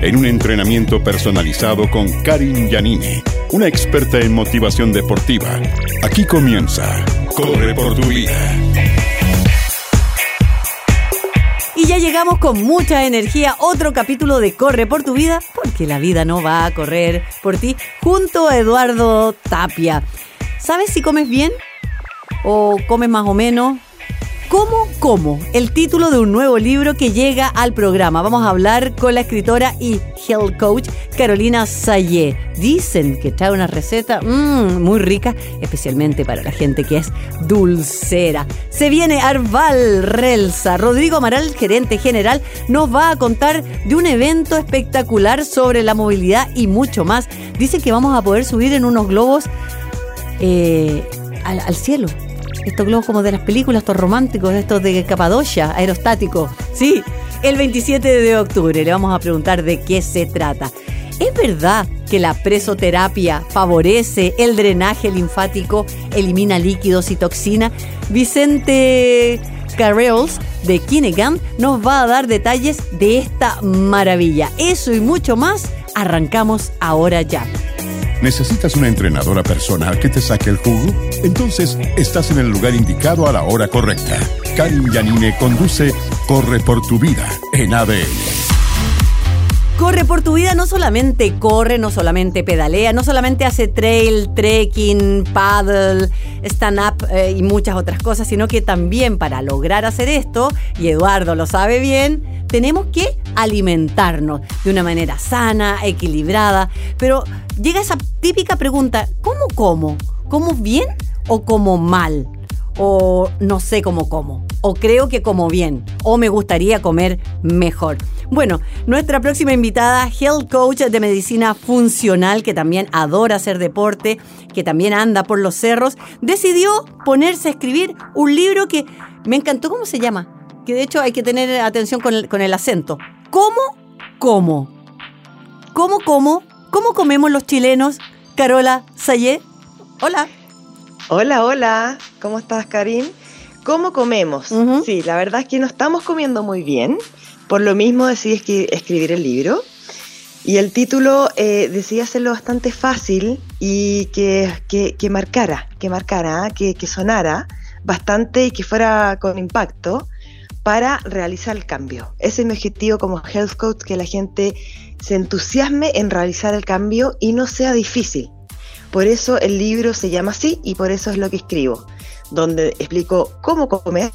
en un entrenamiento personalizado con Karin Yanine, una experta en motivación deportiva. Aquí comienza Corre por tu vida. Y ya llegamos con mucha energía, otro capítulo de Corre por tu vida, porque la vida no va a correr por ti, junto a Eduardo Tapia. ¿Sabes si comes bien? ¿O comes más o menos? ¿Cómo, cómo? El título de un nuevo libro que llega al programa. Vamos a hablar con la escritora y health coach Carolina Sayé. Dicen que trae una receta mmm, muy rica, especialmente para la gente que es dulcera. Se viene Arval Relsa. Rodrigo Amaral, gerente general, nos va a contar de un evento espectacular sobre la movilidad y mucho más. Dicen que vamos a poder subir en unos globos eh, al cielo estos globos como de las películas, estos románticos, estos de Capadocia, aerostáticos. Sí, el 27 de octubre le vamos a preguntar de qué se trata. ¿Es verdad que la presoterapia favorece el drenaje linfático, elimina líquidos y toxina? Vicente Carreos de Kinegan nos va a dar detalles de esta maravilla. Eso y mucho más, arrancamos ahora ya. ¿Necesitas una entrenadora personal que te saque el jugo? Entonces estás en el lugar indicado a la hora correcta. Karin Yanine conduce Corre por tu vida en ADN. Corre por tu vida no solamente corre, no solamente pedalea, no solamente hace trail, trekking, paddle, stand-up eh, y muchas otras cosas, sino que también para lograr hacer esto, y Eduardo lo sabe bien, tenemos que alimentarnos de una manera sana, equilibrada, pero llega esa típica pregunta, ¿cómo como? ¿Como bien o como mal? O no sé cómo como, o creo que como bien, o me gustaría comer mejor. Bueno, nuestra próxima invitada, health coach de medicina funcional, que también adora hacer deporte, que también anda por los cerros, decidió ponerse a escribir un libro que me encantó, ¿cómo se llama? Que de hecho hay que tener atención con el, con el acento. ¿Cómo? ¿Cómo? ¿Cómo, cómo? ¿Cómo comemos los chilenos? Carola Sayé. Hola. Hola, hola. ¿Cómo estás, Karim? ¿Cómo comemos? Sí, la verdad es que no estamos comiendo muy bien. Por lo mismo decidí escri- escribir el libro. Y el título eh, decidí hacerlo bastante fácil y que, que, marcara, que marcara, que, que sonara bastante y que fuera con impacto para realizar el cambio. Ese es mi objetivo como health coach, que la gente se entusiasme en realizar el cambio y no sea difícil. Por eso el libro se llama así y por eso es lo que escribo, donde explico cómo comer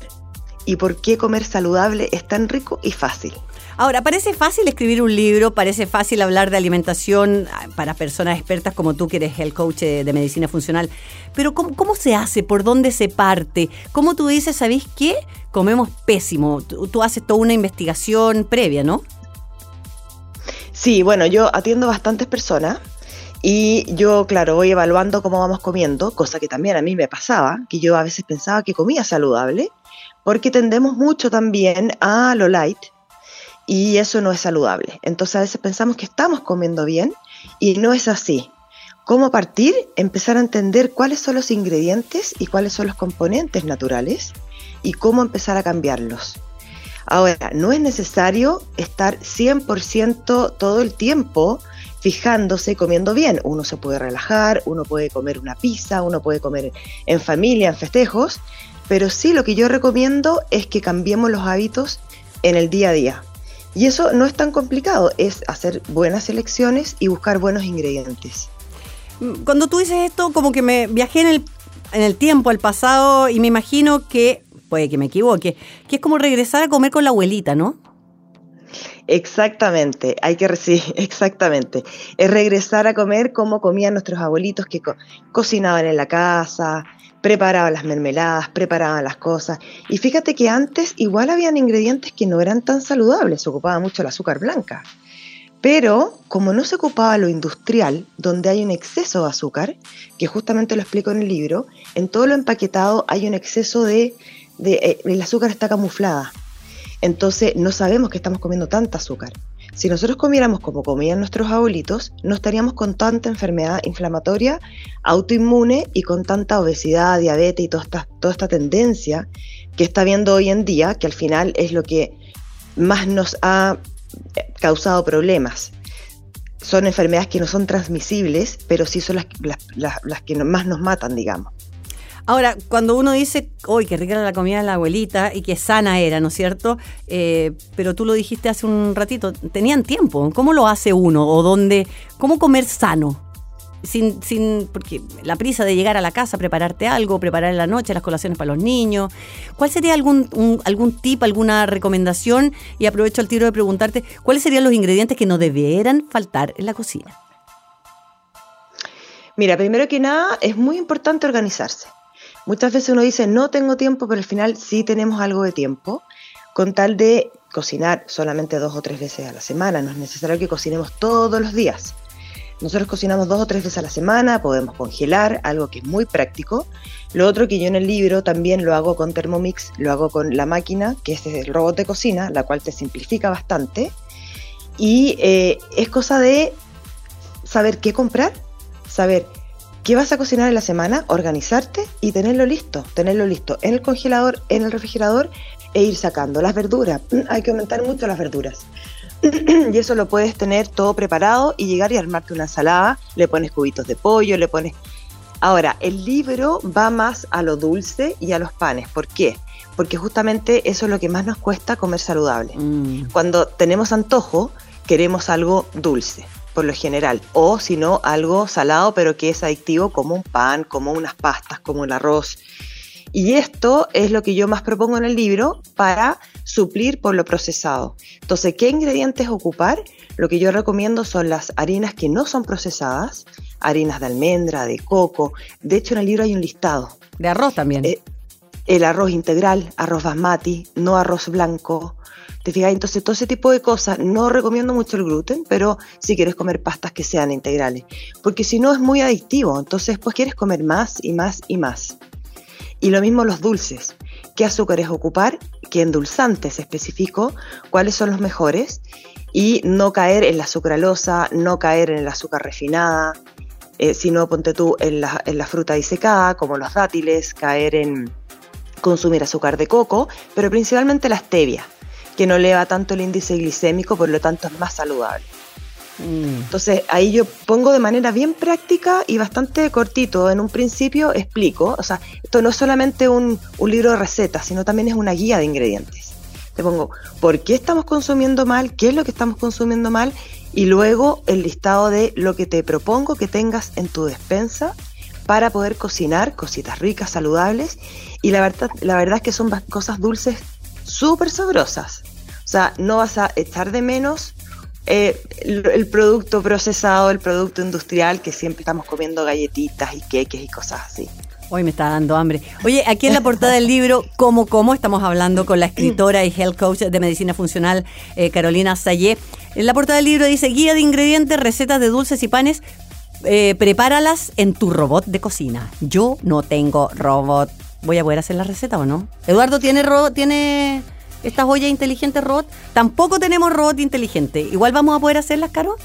y por qué comer saludable es tan rico y fácil. Ahora, parece fácil escribir un libro, parece fácil hablar de alimentación ah, para personas expertas como tú, que eres el coach de, de medicina funcional, pero ¿cómo, cómo se hace? ¿Por dónde se parte? ¿Cómo tú dices, sabéis qué? Comemos pésimo. Tú, tú haces toda una investigación previa, ¿no? Sí, bueno, yo atiendo bastantes personas y yo, claro, voy evaluando cómo vamos comiendo, cosa que también a mí me pasaba, que yo a veces pensaba que comía saludable, porque tendemos mucho también a lo light y eso no es saludable. Entonces a veces pensamos que estamos comiendo bien y no es así. ¿Cómo partir? Empezar a entender cuáles son los ingredientes y cuáles son los componentes naturales y cómo empezar a cambiarlos. Ahora, no es necesario estar 100% todo el tiempo fijándose comiendo bien. Uno se puede relajar, uno puede comer una pizza, uno puede comer en familia, en festejos, pero sí lo que yo recomiendo es que cambiemos los hábitos en el día a día. Y eso no es tan complicado, es hacer buenas elecciones y buscar buenos ingredientes. Mm, Cuando tú dices esto, como que me viajé en el, en el tiempo, al pasado, y me imagino que, puede que me equivoque, que es como regresar a comer con la abuelita, ¿no? Exactamente, hay que recibir, exactamente. Es regresar a comer como comían nuestros abuelitos que co- cocinaban en la casa, preparaban las mermeladas, preparaban las cosas. Y fíjate que antes igual habían ingredientes que no eran tan saludables, se ocupaba mucho el azúcar blanca. Pero como no se ocupaba lo industrial, donde hay un exceso de azúcar, que justamente lo explico en el libro, en todo lo empaquetado hay un exceso de, eh, el azúcar está camuflada. Entonces no sabemos que estamos comiendo tanta azúcar. Si nosotros comiéramos como comían nuestros abuelitos, no estaríamos con tanta enfermedad inflamatoria, autoinmune y con tanta obesidad, diabetes y toda esta, toda esta tendencia que está viendo hoy en día, que al final es lo que más nos ha causado problemas. Son enfermedades que no son transmisibles, pero sí son las, las, que más nos matan, digamos. Ahora, cuando uno dice, uy, qué rica era la comida de la abuelita y qué sana era, ¿no es cierto? Eh, pero tú lo dijiste hace un ratito, tenían tiempo. ¿Cómo lo hace uno? ¿O dónde? ¿Cómo comer sano? sin, sin, porque la prisa de llegar a la casa, prepararte algo, preparar en la noche las colaciones para los niños. ¿Cuál sería algún, algún tip, alguna recomendación? Y aprovecho el tiro de preguntarte, ¿cuáles serían los ingredientes que no debieran faltar en la cocina? Mira, primero que nada, es muy importante organizarse. Muchas veces uno dice, no tengo tiempo, pero al final sí tenemos algo de tiempo, con tal de cocinar solamente dos o tres veces a la semana. No es necesario que cocinemos todos los días. Nosotros cocinamos dos o tres veces a la semana, podemos congelar, algo que es muy práctico. Lo otro que yo en el libro también lo hago con Thermomix, lo hago con la máquina, que es el robot de cocina, la cual te simplifica bastante. Y eh, es cosa de saber qué comprar, saber qué vas a cocinar en la semana, organizarte y tenerlo listo, tenerlo listo en el congelador, en el refrigerador e ir sacando las verduras. Hay que aumentar mucho las verduras. y eso lo puedes tener todo preparado y llegar y armarte una ensalada, le pones cubitos de pollo, le pones... Ahora, el libro va más a lo dulce y a los panes. ¿Por qué? Porque justamente eso es lo que más nos cuesta comer saludable. Mm. Cuando tenemos antojo, queremos algo dulce, por lo general, o si no, algo salado, pero que es adictivo, como un pan, como unas pastas, como el arroz. Y esto es lo que yo más propongo en el libro para suplir por lo procesado. Entonces, ¿qué ingredientes ocupar? Lo que yo recomiendo son las harinas que no son procesadas, harinas de almendra, de coco. De hecho, en el libro hay un listado. De arroz también. Eh, el arroz integral, arroz basmati, no arroz blanco. ¿Te fijas? Entonces, todo ese tipo de cosas, no recomiendo mucho el gluten, pero si quieres comer pastas que sean integrales, porque si no es muy adictivo, entonces pues quieres comer más y más y más. Y lo mismo los dulces. ¿Qué azúcares ocupar? ¿Qué endulzantes específico? ¿Cuáles son los mejores? Y no caer en la sucralosa, no caer en el azúcar refinada, eh, sino ponte tú en la, en la fruta disecada, como los dátiles, caer en consumir azúcar de coco, pero principalmente la stevia, que no eleva tanto el índice glicémico, por lo tanto es más saludable. Mm. Entonces ahí yo pongo de manera bien práctica y bastante cortito. En un principio explico, o sea, esto no es solamente un, libro de recetas, sino también es una guía de ingredientes. Te pongo por qué estamos consumiendo mal, qué es lo que estamos consumiendo mal y luego el listado de lo que te propongo que tengas en tu despensa para poder cocinar cositas ricas, saludables y la verdad, la verdad es que son cosas dulces súper sabrosas. O sea, no vas a echar de menos eh, el, producto procesado, el producto industrial, que siempre estamos comiendo galletitas y queques y cosas así. Hoy me está dando hambre. Oye, aquí en la portada del libro, ¿Cómo, cómo? Estamos hablando con la escritora y health coach de medicina funcional, eh, Carolina Sayé. En la portada del libro dice, guía de ingredientes, recetas de dulces y panes, eh, prepáralas en tu robot de cocina. Yo no tengo robot. ¿Voy a poder hacer la receta o no? Eduardo tiene robot, tiene estas ollas inteligentes robot. Tampoco tenemos robot inteligente. Igual vamos a poder hacerlas, Caro.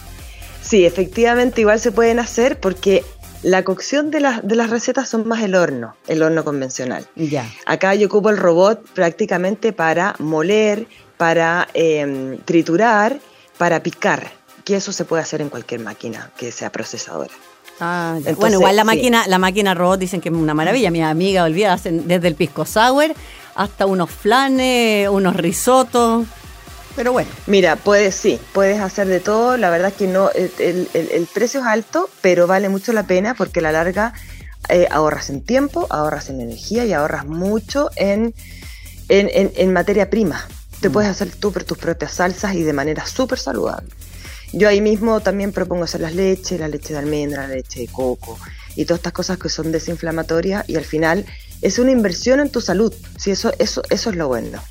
Sí, efectivamente, igual se pueden hacer porque la cocción de, de las recetas son más el horno, el horno convencional. Ya. Acá yo ocupo el robot prácticamente para moler, para em, triturar, para picar, que eso se puede hacer en cualquier máquina que sea procesadora. Ah, bueno, igual la máquina, la máquina robot dicen que es una maravilla. Mi amiga olvida hacen desde el pisco sour hasta unos flanes, unos risotos. Pero bueno. Mira, puedes, sí, puedes hacer de todo. La verdad es que no, el, precio es alto, pero vale mucho la pena porque a la larga eh, ahorras en tiempo, ahorras en energía y ahorras mucho en, en, materia prima. Te mm. puedes hacer tú tus propias salsas y de manera súper saludable. Yo ahí mismo también propongo hacer las leches, la leche de almendra, la leche de coco y todas estas cosas que son desinflamatorias y al final es una inversión en tu salud. Sí, eso, eso, eso es lo bueno.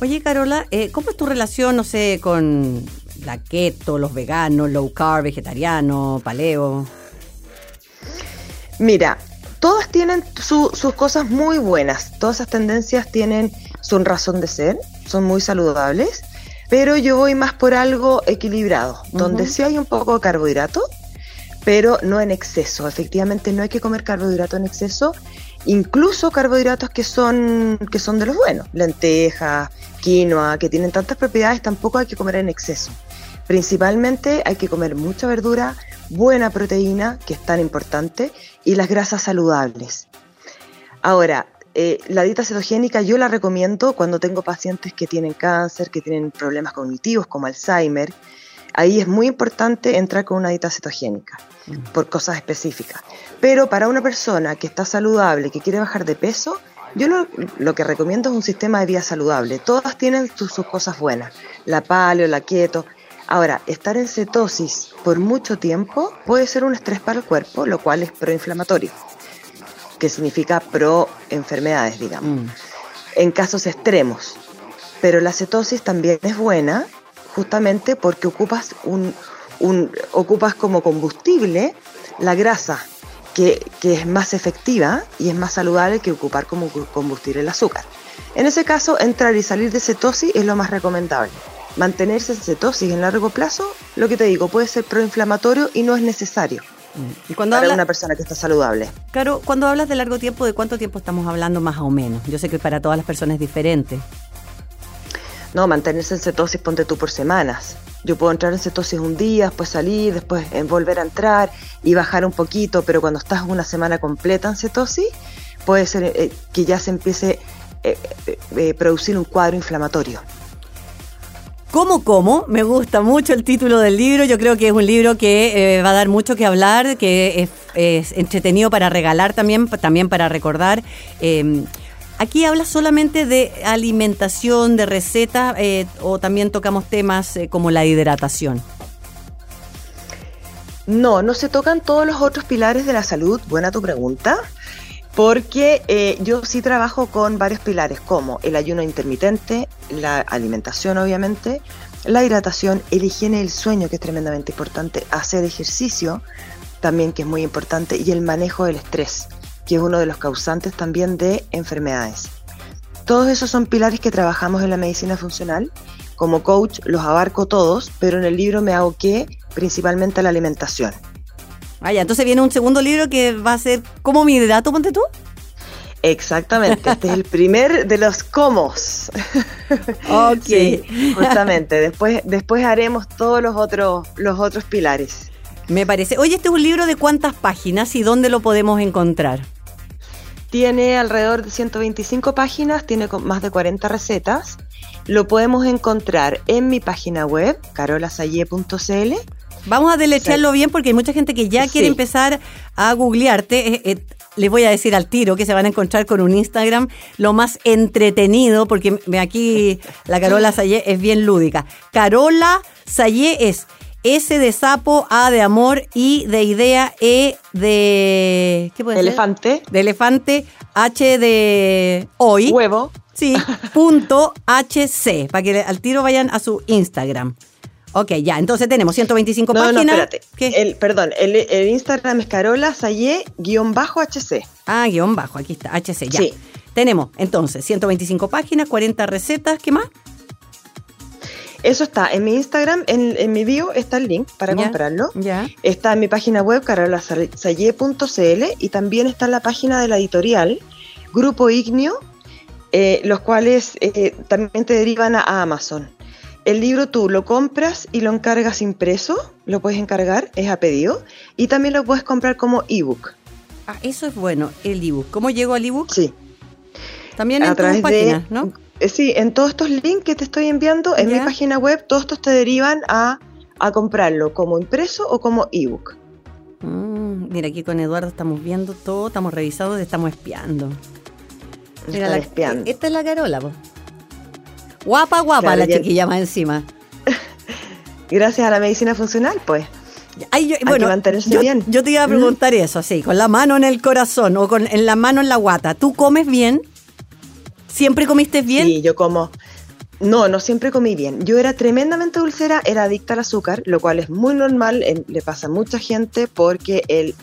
Oye, Carola, eh, ¿cómo es tu relación, no sé, con la keto, los veganos, low carb, vegetariano, paleo. Mira, todas tienen su- sus cosas muy buenas, todas esas tendencias tienen su razón de ser, son muy saludables, pero yo voy más por algo equilibrado, donde sí hay un poco de carbohidrato, pero no en exceso. Efectivamente no hay que comer carbohidrato en exceso, incluso carbohidratos que son, que son de los buenos, lentejas, quinoa, que tienen tantas propiedades, tampoco hay que comer en exceso. Principalmente hay que comer mucha verdura, buena proteína, que es tan importante, y las grasas saludables. Ahora, eh, la dieta cetogénica yo la recomiendo cuando tengo pacientes que tienen cáncer, que tienen problemas cognitivos como Alzheimer. Ahí es muy importante entrar con una dieta cetogénica por cosas específicas. Pero para una persona que está saludable, que quiere bajar de peso, yo lo, lo que recomiendo es un sistema de vida saludable. Todas tienen sus, sus cosas buenas. La paleo, la keto. Ahora, estar en cetosis por mucho tiempo puede ser un estrés para el cuerpo, lo cual es proinflamatorio, que significa pro enfermedades, digamos Mm. en casos extremos. Pero la cetosis también es buena justamente porque ocupas, un, un- ocupas como combustible la grasa, que, que es más efectiva y es más saludable que ocupar como combustible el azúcar. En ese caso, entrar y salir de cetosis es lo más recomendable. Mantenerse en cetosis en largo plazo, lo que te digo, puede ser proinflamatorio y no es necesario Y cuando para habla, una persona que está saludable. Caro, cuando hablas de largo tiempo, ¿de cuánto tiempo estamos hablando más o menos? Yo sé que para todas las personas es diferente. No, mantenerse en cetosis, ponte tú por semanas. Yo puedo entrar en cetosis un día, después salir, después eh, volver a entrar y bajar un poquito, pero cuando estás una semana completa en cetosis, puede ser eh, que ya se empiece eh, eh, eh, producir un cuadro inflamatorio. ¿Cómo, cómo? Me gusta mucho el título del libro. Yo creo que es un libro que eh, va a dar mucho que hablar, que es, entretenido para regalar también, también para recordar. Eh, aquí habla solamente de alimentación, de recetas, eh, o también tocamos temas eh, como la hidratación. No, no se tocan todos los otros pilares de la salud, buena tu pregunta, porque eh, yo sí trabajo con varios pilares como el ayuno intermitente, la alimentación obviamente, la hidratación, el higiene del sueño que es tremendamente importante, hacer ejercicio también que es muy importante y el manejo del estrés, que es uno de los causantes también de enfermedades. Todos esos son pilares que trabajamos en la medicina funcional. Como coach los abarco todos, pero en el libro me hago que principalmente la alimentación. Vaya, entonces viene un segundo libro que va a ser ¿Cómo mi hidrato, ponte tú? Exactamente, este es el primer de los comos. Ok. Sí, justamente. Después, después haremos todos los otros, los otros pilares. Me parece. Oye, este es un libro de cuántas páginas y dónde lo podemos encontrar. Tiene alrededor de 125 páginas, tiene más de 40 recetas. Lo podemos encontrar en mi página web, carolasalle.cl. Vamos a delecharlo bien porque hay mucha gente que ya quiere Sí. empezar a googlearte. Eh, eh, les voy a decir al tiro que se van a encontrar con un Instagram lo más entretenido, porque aquí la Carola Sayé es bien lúdica. Carola Sayé es S de sapo, A de amor, I de idea, E de... ¿Qué puede ser? Elefante, De elefante, H de hoy. huevo. Sí, punto HC, para que al tiro vayan a su Instagram. Ok, ya, entonces tenemos 125 No, no, páginas. espérate. ¿Qué? El, perdón, el, el Instagram es carolasalle-hc. Ah, guion bajo, aquí está, HC, ya. Sí. Tenemos entonces 125 páginas, 40 recetas, ¿qué más? Eso está en mi Instagram, en, en mi bio está el link para Ya, comprarlo. Ya. Está en mi página web, carolasalle.cl, y también está en la página de la editorial, Grupo Ignio, eh, los cuales eh, también te derivan a, a Amazon. El libro tú lo compras y lo encargas impreso, lo puedes encargar, es a pedido, y también lo puedes comprar como ebook. Ah, eso es bueno, el ebook. ¿Cómo llego al ebook? Sí, También en a través páginas, de... ¿no? eh, Sí, en todos estos links que te estoy enviando, en Ya. mi página web, todos estos te derivan a, a comprarlo como impreso o como ebook. Mm, mira, aquí con Eduardo estamos viendo todo, estamos revisando, estamos espiando. Mira, la- espiando. esta es la Carola, po. Guapa, guapa Claro, la ya- chiquilla más encima. Gracias a la medicina funcional, pues. Ay, yo- que bueno, mantenerse yo, bien. yo te iba a preguntar eso, así, con la mano en el corazón o con en la mano en la guata. ¿Tú comes bien? ¿Siempre comiste bien? Sí, yo como. No, no siempre comí bien. Yo era tremendamente dulcera, era adicta al azúcar, lo cual es muy normal, le pasa a mucha gente porque el,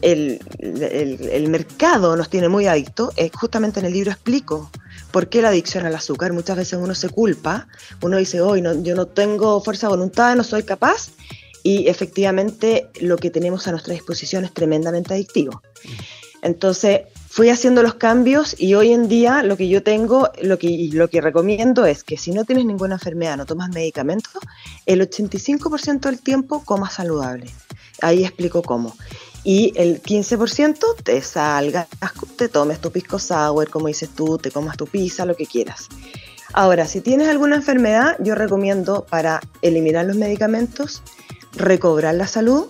el, el- el mercado nos tiene muy adictos. Eh, justamente en el libro explico por qué la adicción al azúcar. Muchas veces uno se culpa, uno dice, hoy no, yo no tengo fuerza de voluntad, no soy capaz, y efectivamente lo que tenemos a nuestra disposición es tremendamente adictivo. Entonces fui haciendo los cambios y hoy en día lo que yo tengo, lo que, lo que recomiendo es que si no tienes ninguna enfermedad, no tomas medicamentos, el 85% del tiempo comas saludable. Ahí explico cómo. Y el 15% te salgas, te tomes tu pisco sour, como dices tú, te comas tu pizza, lo que quieras. Ahora, si tienes alguna enfermedad, yo recomiendo para eliminar los medicamentos, recobrar la salud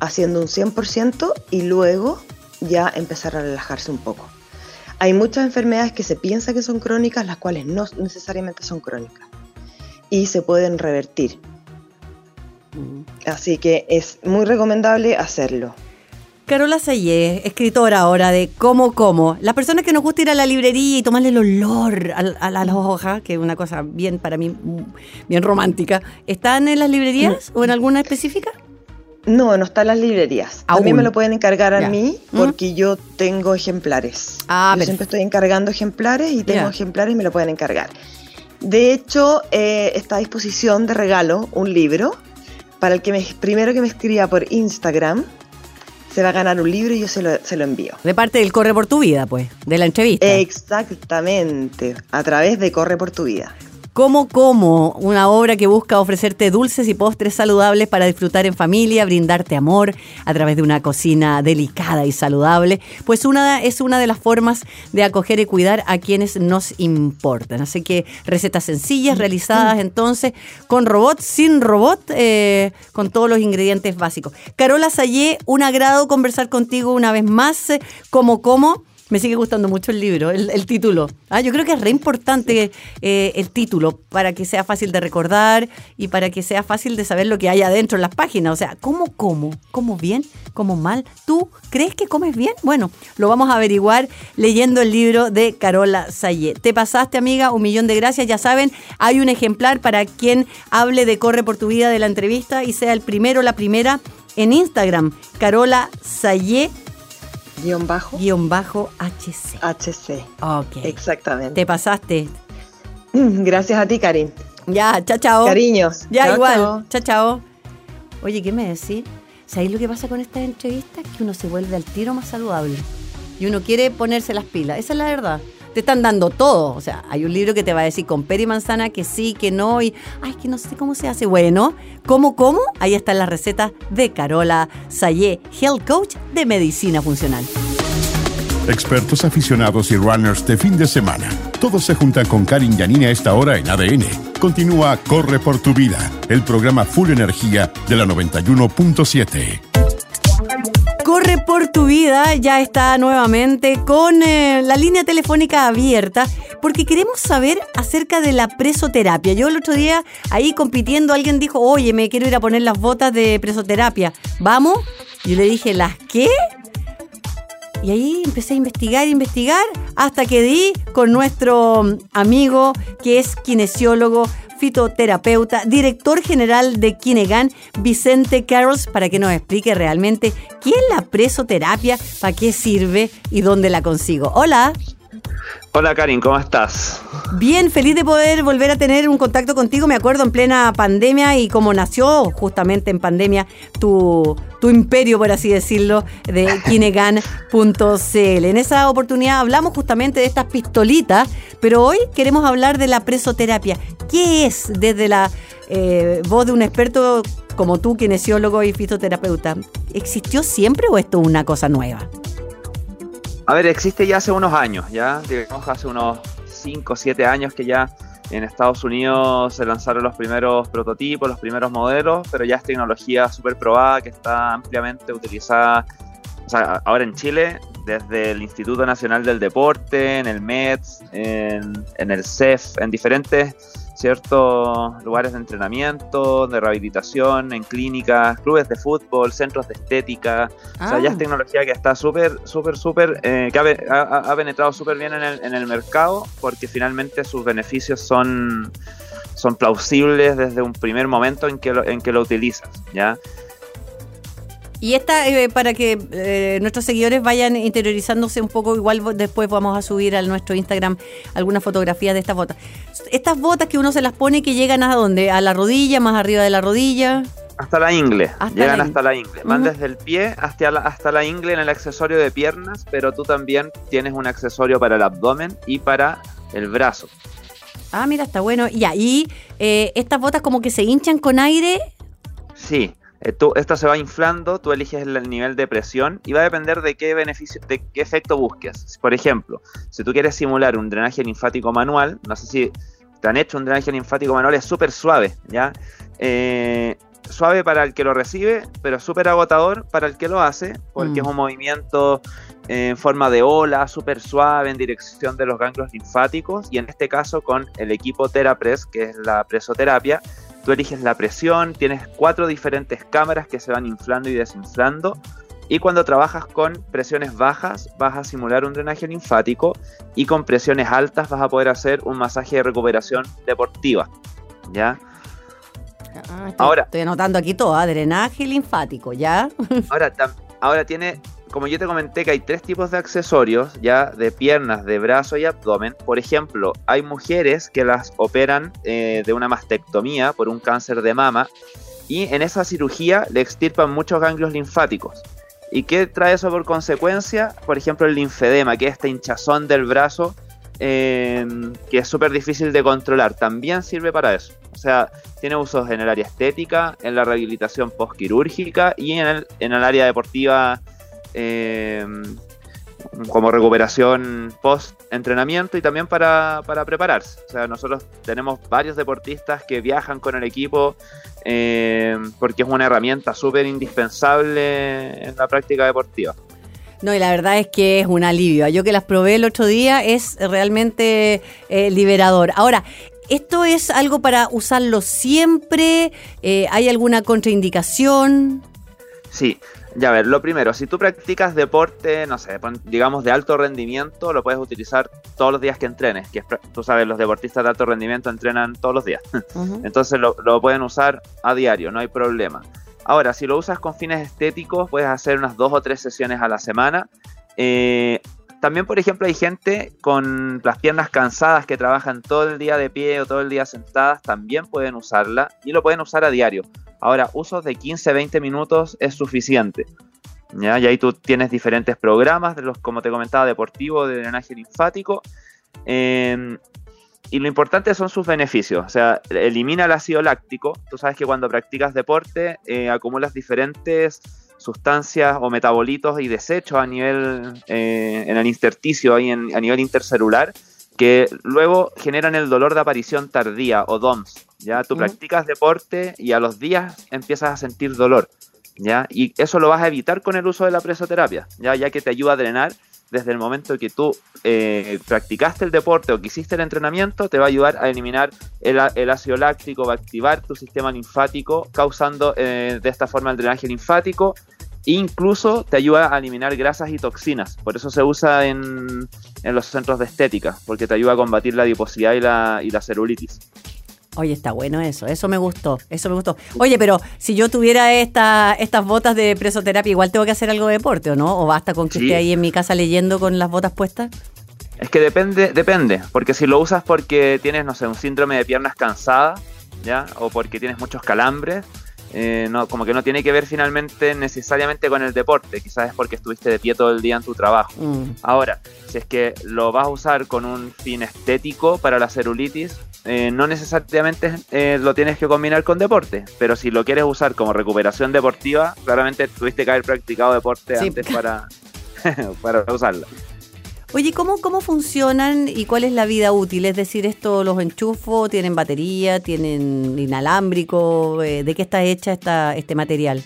haciendo un 100% y luego ya empezar a relajarse un poco. Hay muchas enfermedades que se piensa que son crónicas, las cuales no necesariamente son crónicas y se pueden revertir. Así que es muy recomendable hacerlo. Carola Sayé, escritora ahora de Cómo Como. Las personas que nos gusta ir a la librería y tomarle el olor a, a, a las hojas, que es una cosa bien para mí mm, bien romántica, ¿están en las librerías o en alguna específica? No, no está en las librerías. A Aún. mí me lo pueden encargar a mí ¿Mm? porque yo tengo ejemplares. Ah, yo perfecto. siempre estoy encargando ejemplares y tengo ejemplares y me lo pueden encargar. De hecho, eh, está a disposición de regalo un libro para el que me, primero que me escriba por Instagram. Se va a ganar un libro y yo se lo, se lo envío. De parte del Corre por tu Vida, pues, de la entrevista. Exactamente, a través de Corre por tu vida. Como Como, una obra que busca ofrecerte dulces y postres saludables para disfrutar en familia, brindarte amor a través de una cocina delicada y saludable, pues una es una de las formas de acoger y cuidar a quienes nos importan. Así que recetas sencillas realizadas entonces con robot, sin robot, eh, con todos los ingredientes básicos. Carola Sayé, un agrado conversar contigo una vez más, eh, como como. Me sigue gustando mucho el libro, el, título. Ah, yo creo que es re importante eh, el título para que sea fácil de recordar y para que sea fácil de saber lo que hay adentro en las páginas. O sea, ¿cómo como? ¿Como bien? ¿Como mal? ¿Tú crees que comes bien? Bueno, lo vamos a averiguar leyendo el libro de Carola Sayé. Te pasaste, amiga, un millón de gracias. Ya saben, hay un ejemplar para quien hable de Corre por tu vida de la entrevista y sea el primero o la primera en Instagram. Carola Sayé Guión bajo guion bajo HC. HC. Ok. Exactamente. Te pasaste. Gracias a ti, Karin. Ya, chao, chao. Cariños. Ya, Chao, igual. chao. Chao, chao. Oye, ¿qué me decís? ¿Sabéis lo que pasa con estas entrevistas? Que uno se vuelve al tiro más saludable. Y uno quiere ponerse las pilas. Esa es la verdad. Te están dando todo. O sea, hay un libro que te va a decir con pera y manzana que sí, que no. Y, ay, que no sé cómo se hace. Bueno, ¿cómo, cómo? Ahí están las recetas de Carola Sayé, Health Coach de Medicina Funcional. Expertos aficionados y runners de fin de semana. Todos se juntan con Karin Yanine a esta hora en ADN. Continúa Corre por tu vida, el programa Full Energía de la 91.7. Corre por tu vida ya está nuevamente con eh, la línea telefónica abierta porque queremos saber acerca de la presoterapia. Yo el otro día ahí compitiendo alguien dijo, oye, me quiero ir a poner las botas de presoterapia. ¿Vamos? Yo le dije, ¿las qué? Y ahí empecé a investigar, investigar, hasta que di con nuestro amigo que es kinesiólogo, fitoterapeuta, director general de Kinegan, Vicente Carrolls, para que nos explique realmente qué es la presoterapia, para qué sirve y dónde la consigo. Hola. Hola Karin, ¿cómo estás? Bien, feliz de poder volver a tener un contacto contigo. Me acuerdo en plena pandemia y cómo nació justamente en pandemia tu, tu imperio, por así decirlo, de kinegan.cl. En esa oportunidad hablamos justamente de estas pistolitas, pero hoy queremos hablar de la presoterapia. ¿Qué es desde la eh, voz de un experto como tú, kinesiólogo y fitoterapeuta? ¿Existió siempre o esto es una cosa nueva? A ver, existe ya hace unos años, ya, digamos hace unos 5 o 7 años que ya en Estados Unidos se lanzaron los primeros prototipos, los primeros modelos, pero ya es tecnología súper probada que está ampliamente utilizada, o sea, ahora en Chile, desde el Instituto Nacional del Deporte, en el MEDS, en, en el CEF, en diferentes ciertos lugares de entrenamiento, de rehabilitación, en clínicas, clubes de fútbol, centros de estética. O sea, ya es Ah. tecnología que está súper, súper, súper, eh, que ha, ha penetrado súper bien en el, en el mercado porque finalmente sus beneficios son, son plausibles desde un primer momento en que lo, en que lo utilizas, ¿ya? Y esta, eh, para que eh, nuestros seguidores vayan interiorizándose un poco, igual después vamos a subir a nuestro Instagram algunas fotografías de estas botas. Estas botas que uno se las pone que llegan a dónde? A la rodilla, más arriba de la rodilla. Hasta la ingle, Hasta llegan la hasta la ingle. Van desde el pie hasta la, hasta la ingle en el accesorio de piernas, pero tú también tienes un accesorio para el abdomen y para el brazo. Ah, mira, está bueno. Ya, y eh, estas botas como que se hinchan con aire. Sí, eh, tú, esto se va inflando, tú eliges el, el nivel de presión y va a depender de qué beneficio, de qué efecto busques. Por ejemplo, si tú quieres simular un drenaje linfático manual, no sé si te han hecho un drenaje linfático manual, es súper suave, ¿ya? Eh, suave para el que lo recibe, pero súper agotador para el que lo hace, porque Mm. es un movimiento eh, en forma de ola, súper suave en dirección de los ganglios linfáticos, y en este caso con el equipo TheraPress, que es la presoterapia, tú eliges la presión, tienes cuatro diferentes cámaras que se van inflando y desinflando, y cuando trabajas con presiones bajas vas a simular un drenaje linfático y con presiones altas vas a poder hacer un masaje de recuperación deportiva. ¿Ya? Ah, estoy, Ahora. Estoy anotando aquí todo, ah, drenaje linfático, ¿ya? Ahora, ahora tiene, como yo te comenté, que hay tres tipos de accesorios, ya de piernas, de brazo y abdomen. Por ejemplo, hay mujeres que las operan eh, de una mastectomía por un cáncer de mama y en esa cirugía le extirpan muchos ganglios linfáticos. ¿Y qué trae eso por consecuencia? Por ejemplo, el linfedema, que es esta hinchazón del brazo eh, que es súper difícil de controlar. También sirve para eso. O sea, tiene usos en el área estética, en la rehabilitación postquirúrgica y en el, en el área deportiva eh, como recuperación post-entrenamiento y también para, para prepararse. O sea, nosotros tenemos varios deportistas que viajan con el equipo eh, porque es una herramienta súper indispensable en la práctica deportiva. No, y la verdad es que es un alivio. Yo que las probé el otro día es realmente eh, liberador. Ahora, ¿esto es algo para usarlo siempre? Eh, ¿Hay alguna contraindicación? Sí, ya a ver, lo primero, si tú practicas deporte, no sé, digamos de alto rendimiento, lo puedes utilizar todos los días que entrenes, que es tú sabes, los deportistas de alto rendimiento entrenan todos los días. Entonces lo, lo pueden usar a diario, no hay problema. Ahora, si lo usas con fines estéticos, puedes hacer unas dos o tres sesiones a la semana. Eh, también, por ejemplo, hay gente con las piernas cansadas que trabajan todo el día de pie o todo el día sentadas, también pueden usarla y lo pueden usar a diario. Ahora, usos de 15-20 minutos es suficiente. ¿ya? Y ahí tú tienes diferentes programas, de los, como te comentaba, deportivo, de drenaje linfático. Eh, y lo importante son sus beneficios. O sea, elimina el ácido láctico. Tú sabes que cuando practicas deporte eh, acumulas diferentes sustancias o metabolitos y desechos a nivel, eh, en el intersticio, ahí en- a nivel intercelular, que luego generan el dolor de aparición tardía o DOMS. Ya tú practicas deporte y a los días empiezas a sentir dolor. ¿ya? Y eso lo vas a evitar con el uso de la presoterapia, ¿ya? ya que te ayuda a drenar desde el momento que tú eh, practicaste el deporte o que hiciste el entrenamiento, te va a ayudar a eliminar el, ácido láctico, va a activar tu sistema linfático, causando eh, de esta forma el drenaje linfático. E incluso te ayuda a eliminar grasas y toxinas. Por eso se usa en, en los centros de estética, porque te ayuda a combatir la adiposidad y la, y la celulitis. Oye, está bueno eso, eso me gustó, eso me gustó. Oye, pero si yo tuviera esta, estas botas de presoterapia, igual tengo que hacer algo de deporte, ¿o no? ¿O basta con que Sí. esté ahí en mi casa leyendo con las botas puestas? Es que depende, depende, porque si lo usas porque tienes, no sé, un síndrome de piernas cansadas, ¿ya? O porque tienes muchos calambres, eh, no, como que no tiene que ver finalmente necesariamente con el deporte, quizás es porque estuviste de pie todo el día en tu trabajo. Mm. Ahora, si es que lo vas a usar con un fin estético para la celulitis, eh, no necesariamente eh, lo tienes que combinar con deporte, pero si lo quieres usar como recuperación deportiva, claramente tuviste que haber practicado deporte Sí. antes para, para usarla. Oye, ¿cómo, ¿cómo funcionan y cuál es la vida útil? Es decir, ¿esto los enchufo? ¿Tienen batería? ¿Tienen inalámbrico? Eh, ¿De qué está hecha esta, este material?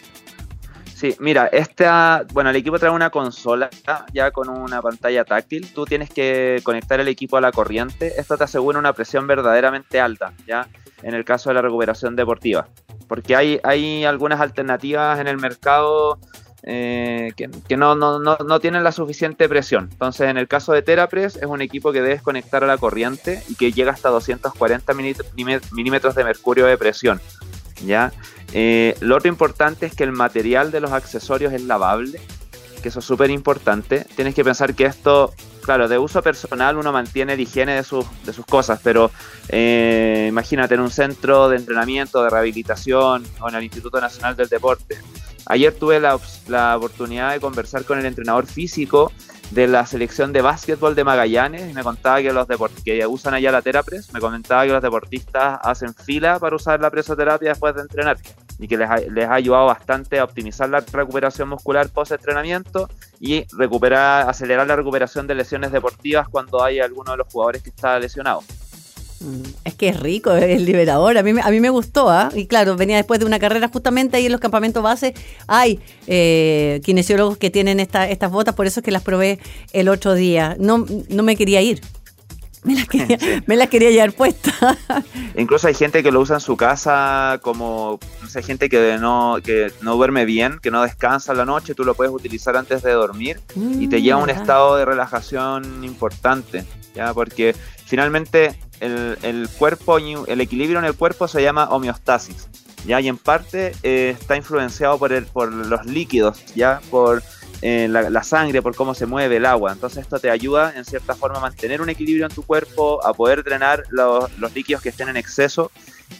Sí, mira, esta, bueno, el equipo trae una consola ya con una pantalla táctil. Tú tienes que conectar el equipo a la corriente. Esto te asegura una presión verdaderamente alta, ya en el caso de la recuperación deportiva. Porque hay, hay algunas alternativas en el mercado eh, que, no, no, no, no, tienen la suficiente presión. Entonces, en el caso de Terapress, es un equipo que debes conectar a la corriente y que llega hasta 240 milímetros de mercurio de presión. ¿ya? Eh, lo otro importante es que el material de los accesorios es lavable, que eso es súper importante. Tienes que pensar que esto, claro, de uso personal uno mantiene la higiene de sus, de sus cosas, pero eh, imagínate en un centro de entrenamiento, de rehabilitación o en el Instituto Nacional del Deporte. Ayer tuve la, la oportunidad de conversar con el entrenador físico de la selección de básquetbol de Magallanes y me contaba que los que usan allá la Terapres, me comentaba que los deportistas hacen fila para usar la presoterapia después de entrenar y que les ha, les ha ayudado bastante a optimizar la recuperación muscular post entrenamiento y recuperar, acelerar la recuperación de lesiones deportivas cuando hay alguno de los jugadores que está lesionado. Mm, es que es rico, es liberador. A mí, a mí me gustó, ¿ah? Y claro, venía después de una carrera justamente ahí en los campamentos base. Hay eh, kinesiólogos que tienen esta, estas botas, por eso es que las probé el otro día. No, no me quería ir. Me las quería, me las quería llevar puestas. Incluso hay gente que lo usa en su casa como, no sé, gente que no, que no duerme bien, que no descansa la noche, tú lo puedes utilizar antes de dormir y te lleva a un mm, estado de relajación importante, ¿ya? Porque finalmente el, cuerpo, el equilibrio en el cuerpo se llama homeostasis, ¿ya? Y en parte eh, está influenciado por, el, por los líquidos, ¿ya? Por eh, la, sangre, por cómo se mueve el agua. Entonces esto te ayuda en cierta forma a mantener un equilibrio en tu cuerpo, a poder drenar los, líquidos que estén en exceso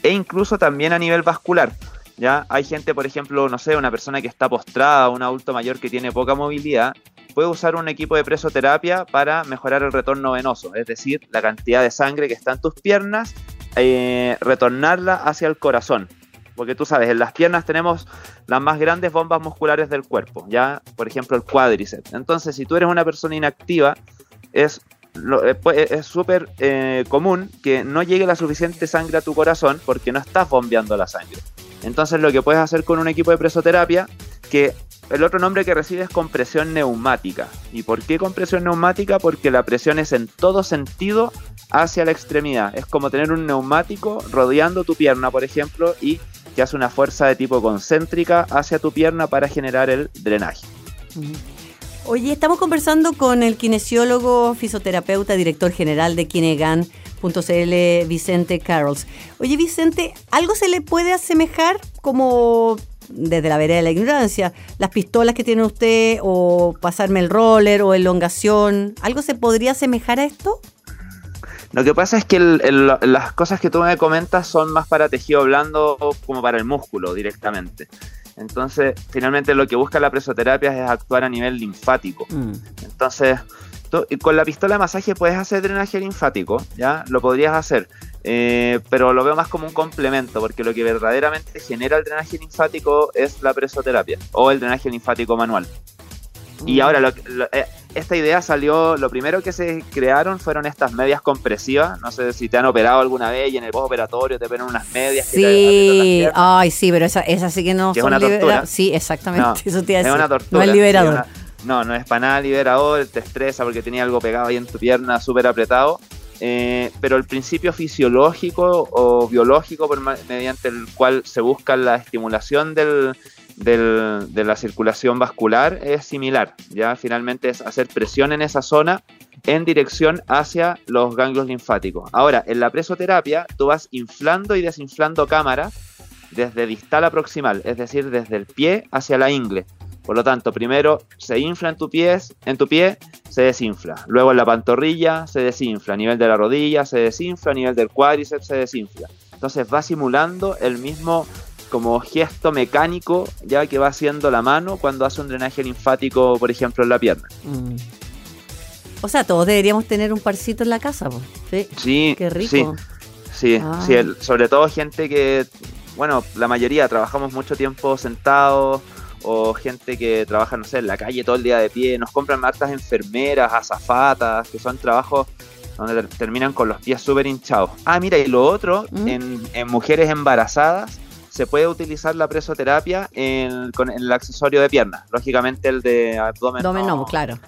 e incluso también a nivel vascular. ¿ya? Hay gente, por ejemplo, no sé, una persona que está postrada, un adulto mayor que tiene poca movilidad, puede usar un equipo de presoterapia para mejorar el retorno venoso, es decir, la cantidad de sangre que está en tus piernas, eh, retornarla hacia el corazón. Porque tú sabes, en las piernas tenemos las más grandes bombas musculares del cuerpo, ya, por ejemplo, el cuádriceps. Entonces, si tú eres una persona inactiva, es eh, pues, es súper eh, común que no llegue la suficiente sangre a tu corazón porque no estás bombeando la sangre. Entonces lo que puedes hacer con un equipo de presoterapia, que el otro nombre que recibe es compresión neumática. ¿Y por qué compresión neumática? Porque la presión es en todo sentido hacia la extremidad. Es como tener un neumático rodeando tu pierna, por ejemplo, y que hace una fuerza de tipo concéntrica hacia tu pierna para generar el drenaje. Oye, estamos conversando con el kinesiólogo, fisioterapeuta, director general de Kinegan.cl, Vicente Carrolls. Oye, Vicente, ¿algo se le puede asemejar como desde la vereda de la ignorancia, las pistolas que tiene usted o pasarme el roller o elongación, ¿algo se podría asemejar a esto? Lo que pasa es que las cosas que tú me comentas son más para tejido blando como para el músculo directamente. Entonces, finalmente lo que busca la presoterapia es actuar a nivel linfático. Mm. Entonces, con la pistola de masaje puedes hacer drenaje linfático, ¿ya? Lo podrías hacer, eh, pero lo veo más como un complemento, porque lo que verdaderamente genera el drenaje linfático es la presoterapia o el drenaje linfático manual. Y mm. ahora, eh, esta idea salió, lo primero que se crearon fueron estas medias compresivas. No sé si te han operado alguna vez y en el postoperatorio te ponen unas medias. Sí, ay, sí, pero esa, esa sí que no es una tortura. Sí, exactamente. Eso te es una tortura. No es liberador. no, no es para nada liberador, te estresa porque tenía algo pegado ahí en tu pierna súper apretado. Eh, pero el principio fisiológico o biológico mediante el cual se busca la estimulación de la circulación vascular es similar. Ya finalmente es hacer presión en esa zona en dirección hacia los ganglios linfáticos. Ahora, en la presoterapia, tú vas inflando y desinflando cámara desde distal a proximal, es decir, desde el pie hacia la ingle. Por lo tanto, primero se infla en tu, pie, en tu pie, se desinfla. Luego en la pantorrilla se desinfla. A nivel de la rodilla se desinfla. A nivel del cuádriceps se desinfla. Entonces va simulando el mismo como gesto mecánico ya que va haciendo la mano cuando hace un drenaje linfático, por ejemplo, en la pierna. Mm. O sea, todos deberíamos tener un parcito en la casa, ¿sí? Sí. Qué rico. Sí, sí, ah. sobre todo gente que, bueno, la mayoría trabajamos mucho tiempo sentados o gente que trabaja, no sé, en la calle todo el día de pie, nos compran hartas enfermeras, azafatas, que son trabajos donde terminan con los pies súper hinchados. Ah, mira, y lo otro, mm. en, en mujeres embarazadas, se puede utilizar la presoterapia en, con el accesorio de pierna. Lógicamente el de abdomen. Abdomen no, claro.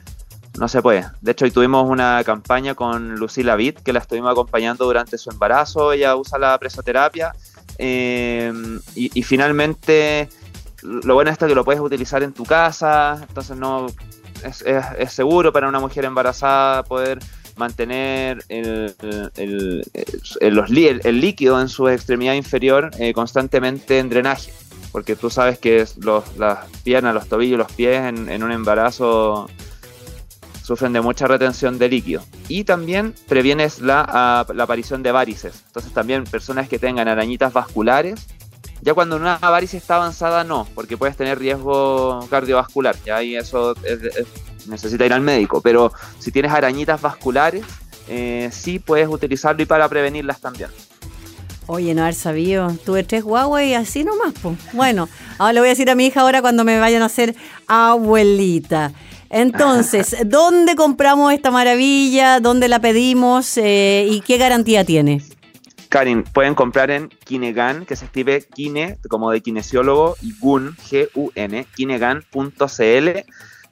No se puede. De hecho, hoy tuvimos una campaña con Lucila Vitt, que la estuvimos acompañando durante su embarazo. Ella usa la presoterapia. Eh, y, finalmente, lo bueno es que lo puedes utilizar en tu casa. Entonces, no es, seguro para una mujer embarazada poder mantener el, el, líquido en su extremidad inferior eh, constantemente en drenaje. Porque tú sabes que los, las piernas, los tobillos, los pies en, en un embarazo sufren de mucha retención de líquido. Y también previenes la, la, aparición de varices. Entonces también personas que tengan arañitas vasculares, ya cuando una varice está avanzada no, porque puedes tener riesgo cardiovascular. Ya ahí eso es, necesita ir al médico. Pero si tienes arañitas vasculares, eh, sí puedes utilizarlo y para prevenirlas también. Oye, no haber sabido. Tuve tres guaguas y así nomás, pues. Bueno, ahora le voy a decir a mi hija ahora cuando me vayan a hacer abuelita. Entonces, ¿dónde compramos esta maravilla? ¿Dónde la pedimos? Eh, ¿Y qué garantía tiene? Karin, pueden comprar en Kinegan, que se escribe Kine, como de kinesiólogo, y Gun, G-U-N, kinegan.cl.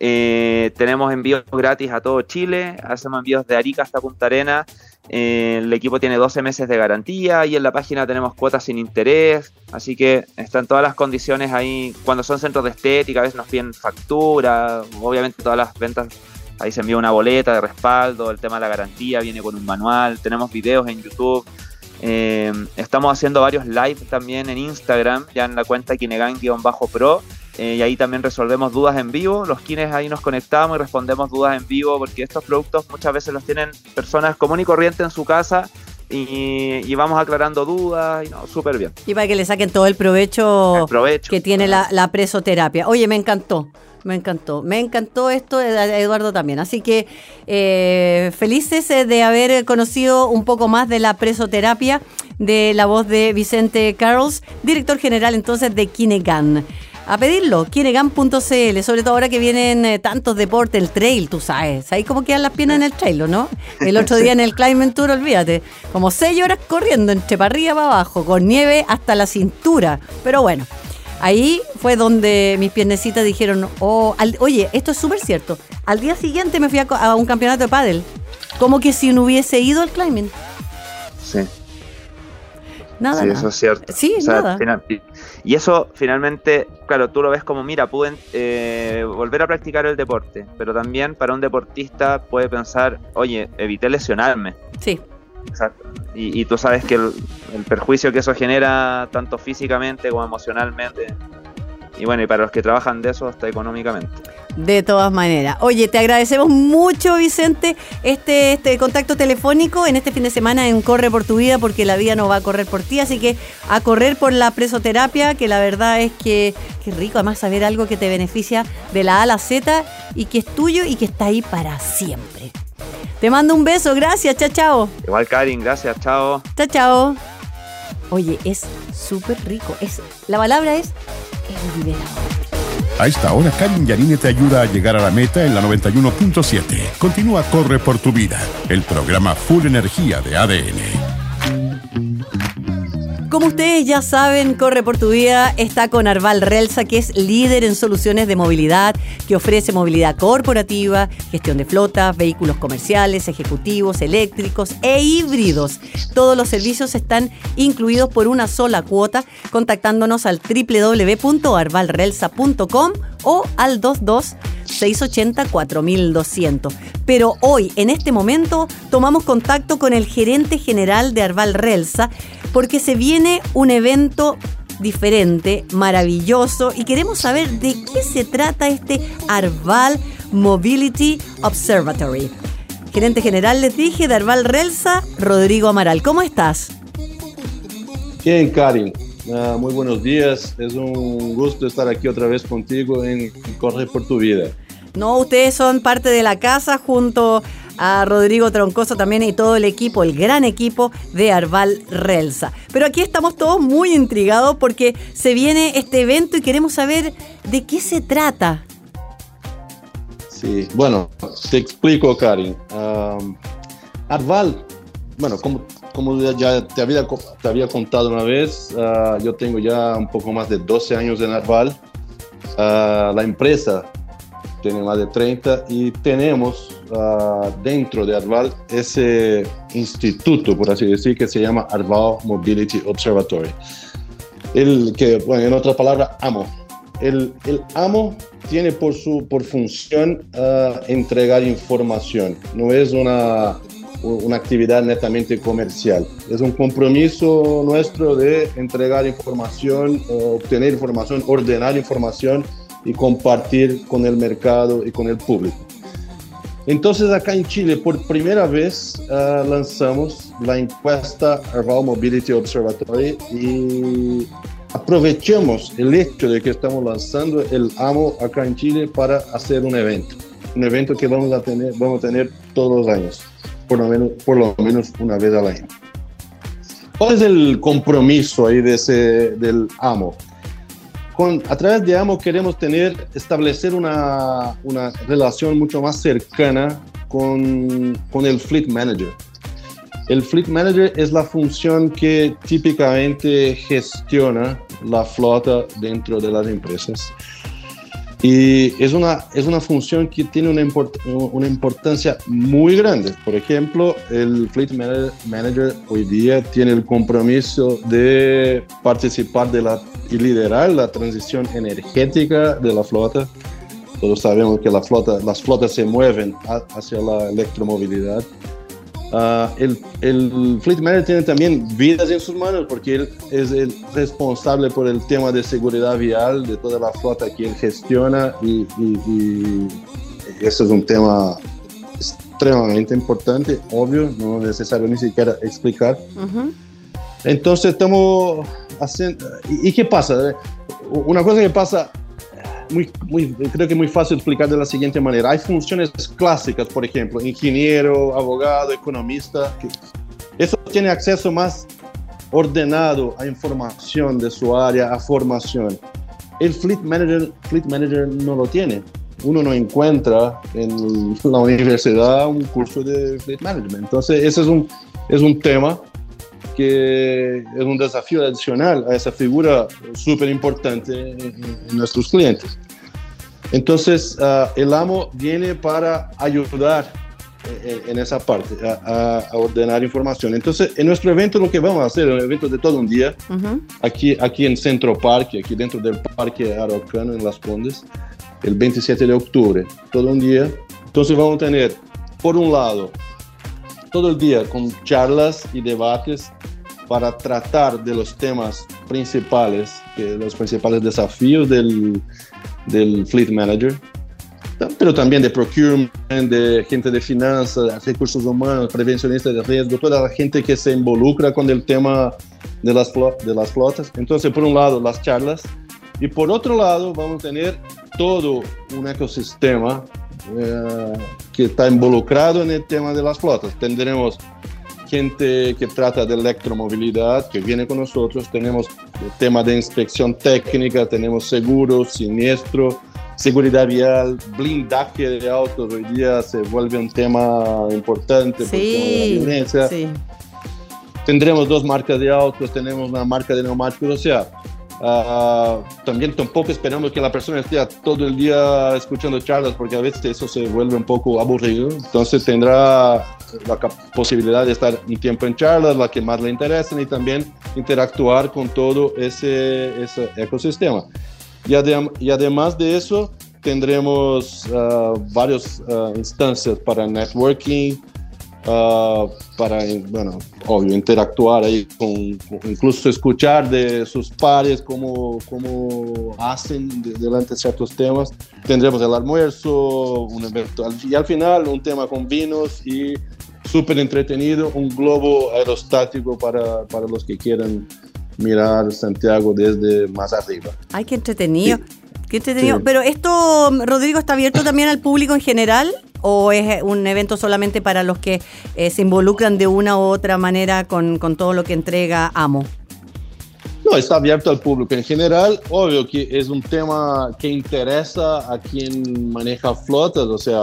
Eh, tenemos envíos gratis a todo Chile, hacemos envíos de Arica hasta Punta Arena. Eh, el equipo tiene 12 meses de garantía y en la página tenemos cuotas sin interés, así que están todas las condiciones ahí. Cuando son centros de estética, a veces nos piden factura, obviamente todas las ventas, ahí se envía una boleta de respaldo, el tema de la garantía viene con un manual, tenemos videos en YouTube. Eh, estamos haciendo varios live también en Instagram, ya en la cuenta Kinegan-Pro eh, y ahí también resolvemos dudas en vivo. Los quienes ahí nos conectamos y respondemos dudas en vivo porque estos productos muchas veces los tienen personas común y corriente en su casa y, vamos aclarando dudas y no, súper bien. Y para que le saquen todo el provecho, que tiene la, presoterapia. Oye, me encantó. Me encantó, me encantó esto, Eduardo también. Así que eh, felices eh, de haber conocido un poco más de la presoterapia de la voz de Vicente Carlos, director general entonces de Kinegan a pedirlo, kinegan.cl, sobre todo ahora que vienen eh, tantos deportes, el trail, tú sabes, ahí como quedan las piernas en el trail, ¿no? El otro día en el Climbing Tour, olvídate, como seis horas corriendo entre para arriba para abajo, con nieve hasta la cintura, pero bueno. Ahí fue donde mis piernecitas dijeron, oh, oye, esto es súper cierto. Al día siguiente me fui a, un campeonato de pádel, como que si no hubiese ido al climbing. Sí. Nada. Sí, eso es cierto. Sí, nada. Y eso finalmente, claro, tú lo ves como, mira, pude eh, volver a practicar el deporte, pero también para un deportista puede pensar, oye, evité lesionarme. Sí. Exacto. Y, tú sabes que el, perjuicio que eso genera, tanto físicamente como emocionalmente, y bueno, y para los que trabajan de eso, hasta económicamente. De todas maneras. Oye, te agradecemos mucho, Vicente, este, este contacto telefónico en este fin de semana en Corre por tu vida, porque la vida no va a correr por ti. Así que a correr por la presoterapia, que la verdad es que qué rico, además saber algo que te beneficia de la A a la Z y que es tuyo y que está ahí para siempre. Te mando un beso, gracias, chao, chao. Igual, Karin, gracias, chao. Chao, chao. Oye, es súper rico. Es, la palabra es el liberador. A esta hora, Karin Yanine te ayuda a llegar a la meta en la 91.7. Continúa Corre por tu vida, el programa Full Energía de ADN. Como ustedes ya saben, Corre por tu vida está con Arval Relsa, que es líder en soluciones de movilidad, que ofrece movilidad corporativa, gestión de flotas, vehículos comerciales, ejecutivos, eléctricos e híbridos. Todos los servicios están incluidos por una sola cuota, contactándonos al www.arvalrelsa.com o al 22 680 4200. Pero hoy, en este momento, tomamos contacto con el gerente general de Arval Relsa porque se viene un evento diferente, maravilloso y queremos saber de qué se trata este Arval Mobility Observatory. Gerente general, les dije, de Arval Relsa, Rodrigo Amaral. ¿Cómo estás? Bien, Karin. Ah, muy buenos días. Es un gusto estar aquí otra vez contigo en Corre por tu vida. No, ustedes son parte de la casa junto a Rodrigo Troncoso también y todo el equipo, el gran equipo de Arval Relsa. Pero aquí estamos todos muy intrigados porque se viene este evento y queremos saber de qué se trata. Sí, bueno, te explico, Karin. Arval, bueno, como como ya te había, te había contado una vez, ah, yo tengo ya un poco más de 12 años en Arval. Ah, la empresa tiene más de 30 y tenemos uh, dentro de Arval ese instituto, por así decir, que se llama Arval Mobility Observatory. El que, bueno, en otras palabras, AMO. El, el AMO tiene por, su, por función uh, entregar información, no es una, una actividad netamente comercial. Es un compromiso nuestro de entregar información, obtener información, ordenar información y compartir con el mercado y con el público. Entonces acá en Chile por primera vez uh, lanzamos la encuesta Arval Mobility Observatory y aprovechamos el hecho de que estamos lanzando el AMO acá en Chile para hacer un evento, un evento que vamos a tener, vamos a tener todos los años, por lo menos, por lo menos una vez al año. ¿Cuál es el compromiso ahí de ese, del AMO? A través de AMO queremos tener, establecer una, una relación mucho más cercana con, con, el Fleet Manager. El Fleet Manager es la función que típicamente gestiona la flota dentro de las empresas. Y es una, es una función que tiene una, una importancia muy grande. Por ejemplo, el Fleet Manager hoy día tiene el compromiso de participar de la, y liderar la transición energética de la flota. Todos sabemos que la flota, las flotas se mueven hacia la electromovilidad. Uh, el, el, Fleet Manager tiene también vidas en sus manos porque él es el responsable por el tema de seguridad vial de toda la flota que él gestiona y, y, y eso es un tema extremadamente importante, obvio, no es necesario ni siquiera explicar. Uh -huh. Entonces estamos haciendo... ¿Y, ¿Y qué pasa? Una cosa que pasa muy, muy, creo que muy fácil explicar de la siguiente manera. Hay funciones clásicas, por ejemplo, ingeniero, abogado, economista, que eso tiene acceso más ordenado a información de su área, a formación. El Fleet Manager, Fleet Manager no lo tiene. Uno no encuentra en la universidad un curso de Fleet Management. Entonces, ese es un, es un tema que es un desafío adicional a esa figura súper importante en, en, nuestros clientes. Entonces, uh, el AMO viene para ayudar en, en esa parte, a, a, ordenar información. Entonces, en nuestro evento lo que vamos a hacer es un evento de todo un día, uh -huh. aquí, aquí en Centro Parque, aquí dentro del Parque Araucano, en Las Condes, el 27 de octubre, todo un día. Entonces vamos a tener, por un lado, todo el día con charlas y debates para tratar de los temas principales, los principales desafíos del, del Fleet Manager, pero también de procurement, de gente de finanzas, recursos humanos, prevencionistas de riesgo, toda la gente que se involucra con el tema de las, de las flotas. Entonces, por un lado, las charlas, y por otro lado, vamos a tener todo un ecosistema eh, que está involucrado en el tema de las flotas. Tendremos gente que trata de electromovilidad que viene con nosotros, tenemos el tema de inspección técnica, tenemos seguros, siniestro, seguridad vial, blindaje de autos, hoy día se vuelve un tema importante sí, por tema de la. Sí. Tendremos dos marcas de autos, tenemos una marca de neumáticos, o sea, Uh, también tampoco esperamos que la persona esté todo el día escuchando charlas porque a veces eso se vuelve un poco aburrido. Entonces tendrá la posibilidad de estar un tiempo en charlas, la que más le interesen y también interactuar con todo ese, ese ecosistema. Y, adem y, además de eso, tendremos uh, varias uh, instancias para networking, Uh, para, bueno, obvio, interactuar ahí con, con, incluso escuchar de sus pares cómo, cómo hacen de, delante de ciertos temas. Tendremos el almuerzo, un evento, y al final un tema con vinos y súper entretenido, un globo aerostático para, para los que quieran mirar Santiago desde más arriba. Ay, qué entretenido. Sí. Qué entretenido. Sí. Pero esto, Rodrigo, ¿está abierto también al público en general? ¿O es un evento solamente para los que eh, se involucran de una u otra manera con, con, todo lo que entrega AMO? No, está abierto al público en general. Obvio que es un tema que interesa a quien maneja flotas, o sea,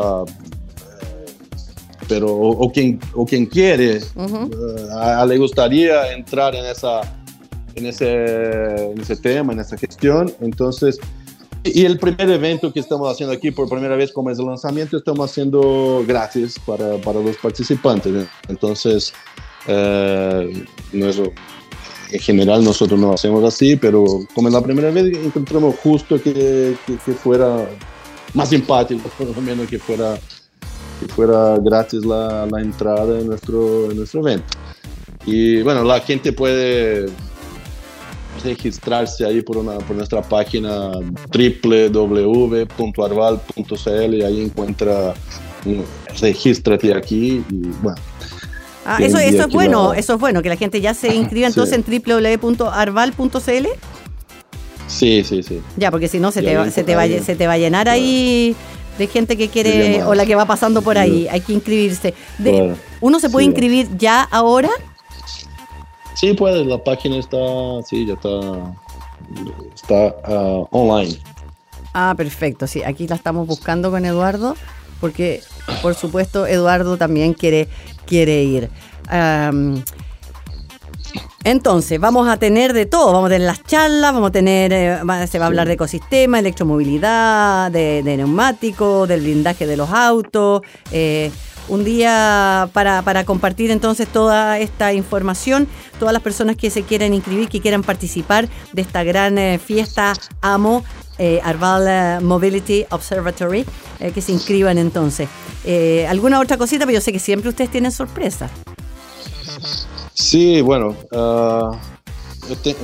pero o, o quien, o quien quiere, eh, a- le gustaría entrar en, esa, en, ese, en ese tema, en esa gestión. Entonces, y el primer evento que estamos haciendo aquí por primera vez como es el lanzamiento, estamos haciendo gratis para, para los participantes. Entonces, eh, es- en general nosotros no hacemos así, pero como es la primera vez encontramos justo que, que, que fuera más simpático, por lo menos que fuera, que fuera gratis la, la entrada en nuestro, en nuestro evento. Y bueno, la gente puede registrarse ahí por, una, por nuestra página www.arval.cl y ahí encuentra, un- regístrate aquí y bueno. Ah, eso, eso es bueno, la- eso es bueno, que la gente ya se inscriba entonces en www.arval.cl. Sí, sí, sí. Ya, porque si no se te, va, se, te va, se te va a llenar ahí de gente que quiere o la que va pasando por ahí. Hay que inscribirse. De-. ¿Uno se puede Sí. inscribir ya ahora? Sí, pues la página está, sí, ya está, está ah, online. Ah, perfecto. Sí, aquí la estamos buscando con Eduardo, porque por supuesto Eduardo también quiere, quiere ir. Entonces, vamos a tener de todo, vamos a tener las charlas, vamos a tener, eh, se va a hablar de ecosistema, electromovilidad, de, de neumáticos, del blindaje de los autos, eh, un día para, para compartir entonces toda esta información, todas las personas que se quieran inscribir, que quieran participar de esta gran eh, fiesta AMO, eh, Arval eh, Mobility Observatory, que se inscriban entonces. ¿Alguna otra cosita? Pero yo sé que siempre ustedes tienen sorpresas. Sí, bueno, ah, yo te-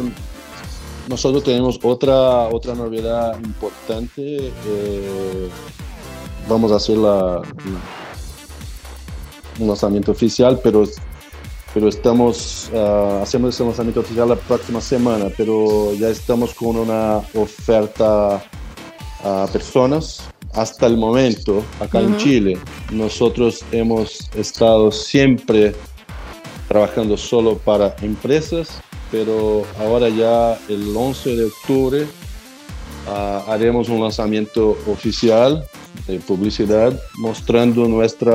nosotros tenemos otra, otra novedad importante. vamos a hacer la, un lanzamiento oficial, pero, pero estamos, ah, hacemos ese lanzamiento oficial la próxima semana, pero ya estamos con una oferta a personas. Hasta el momento, acá en Ujú. Chile, nosotros hemos estado siempre trabajando solo para empresas, pero ahora ya el 11 de octubre ah, haremos un lanzamiento oficial de publicidad mostrando nuestra,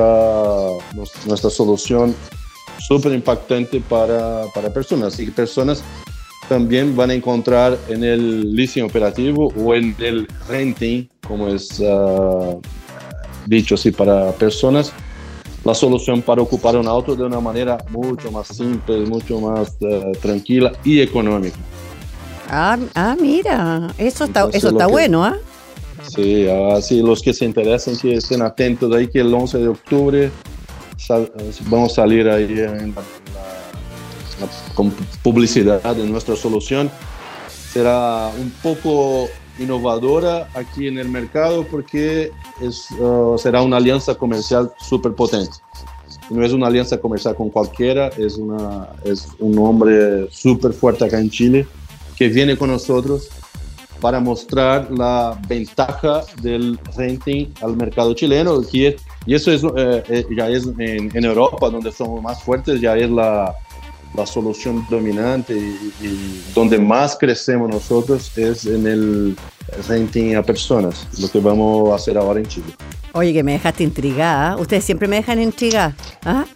nuestra solución súper impactante para, para personas y personas también van a encontrar en el leasing operativo o en el renting, como es ah, dicho así para personas, la solución para ocupar un auto de una manera mucho más simple, mucho más eh, tranquila y económica. Ah, ah mira, eso está, Entonces, eso está que- bueno, ¿ah? Sí, así los que se interesen, que estén atentos ahí que el 11 de octubre sal- vamos a salir ahí en la- la- con publicidad de nuestra solución. Será un poco innovadora aquí en el mercado porque es, uh, será una alianza comercial súper potente. No es una alianza comercial con cualquiera, es, una, es un hombre súper fuerte acá en Chile que viene con nosotros para mostrar la ventaja del renting al mercado chileno. y eso es, eh, eh, ya es en, Europa, donde somos más fuertes, ya es la, la solución dominante y donde más crecemos nosotros es en el renting a personas, lo que vamos a hacer ahora en Chile. Oye, que me dejaste intrigada. ¿ah? Ustedes siempre me dejan intrigada. ¿ah?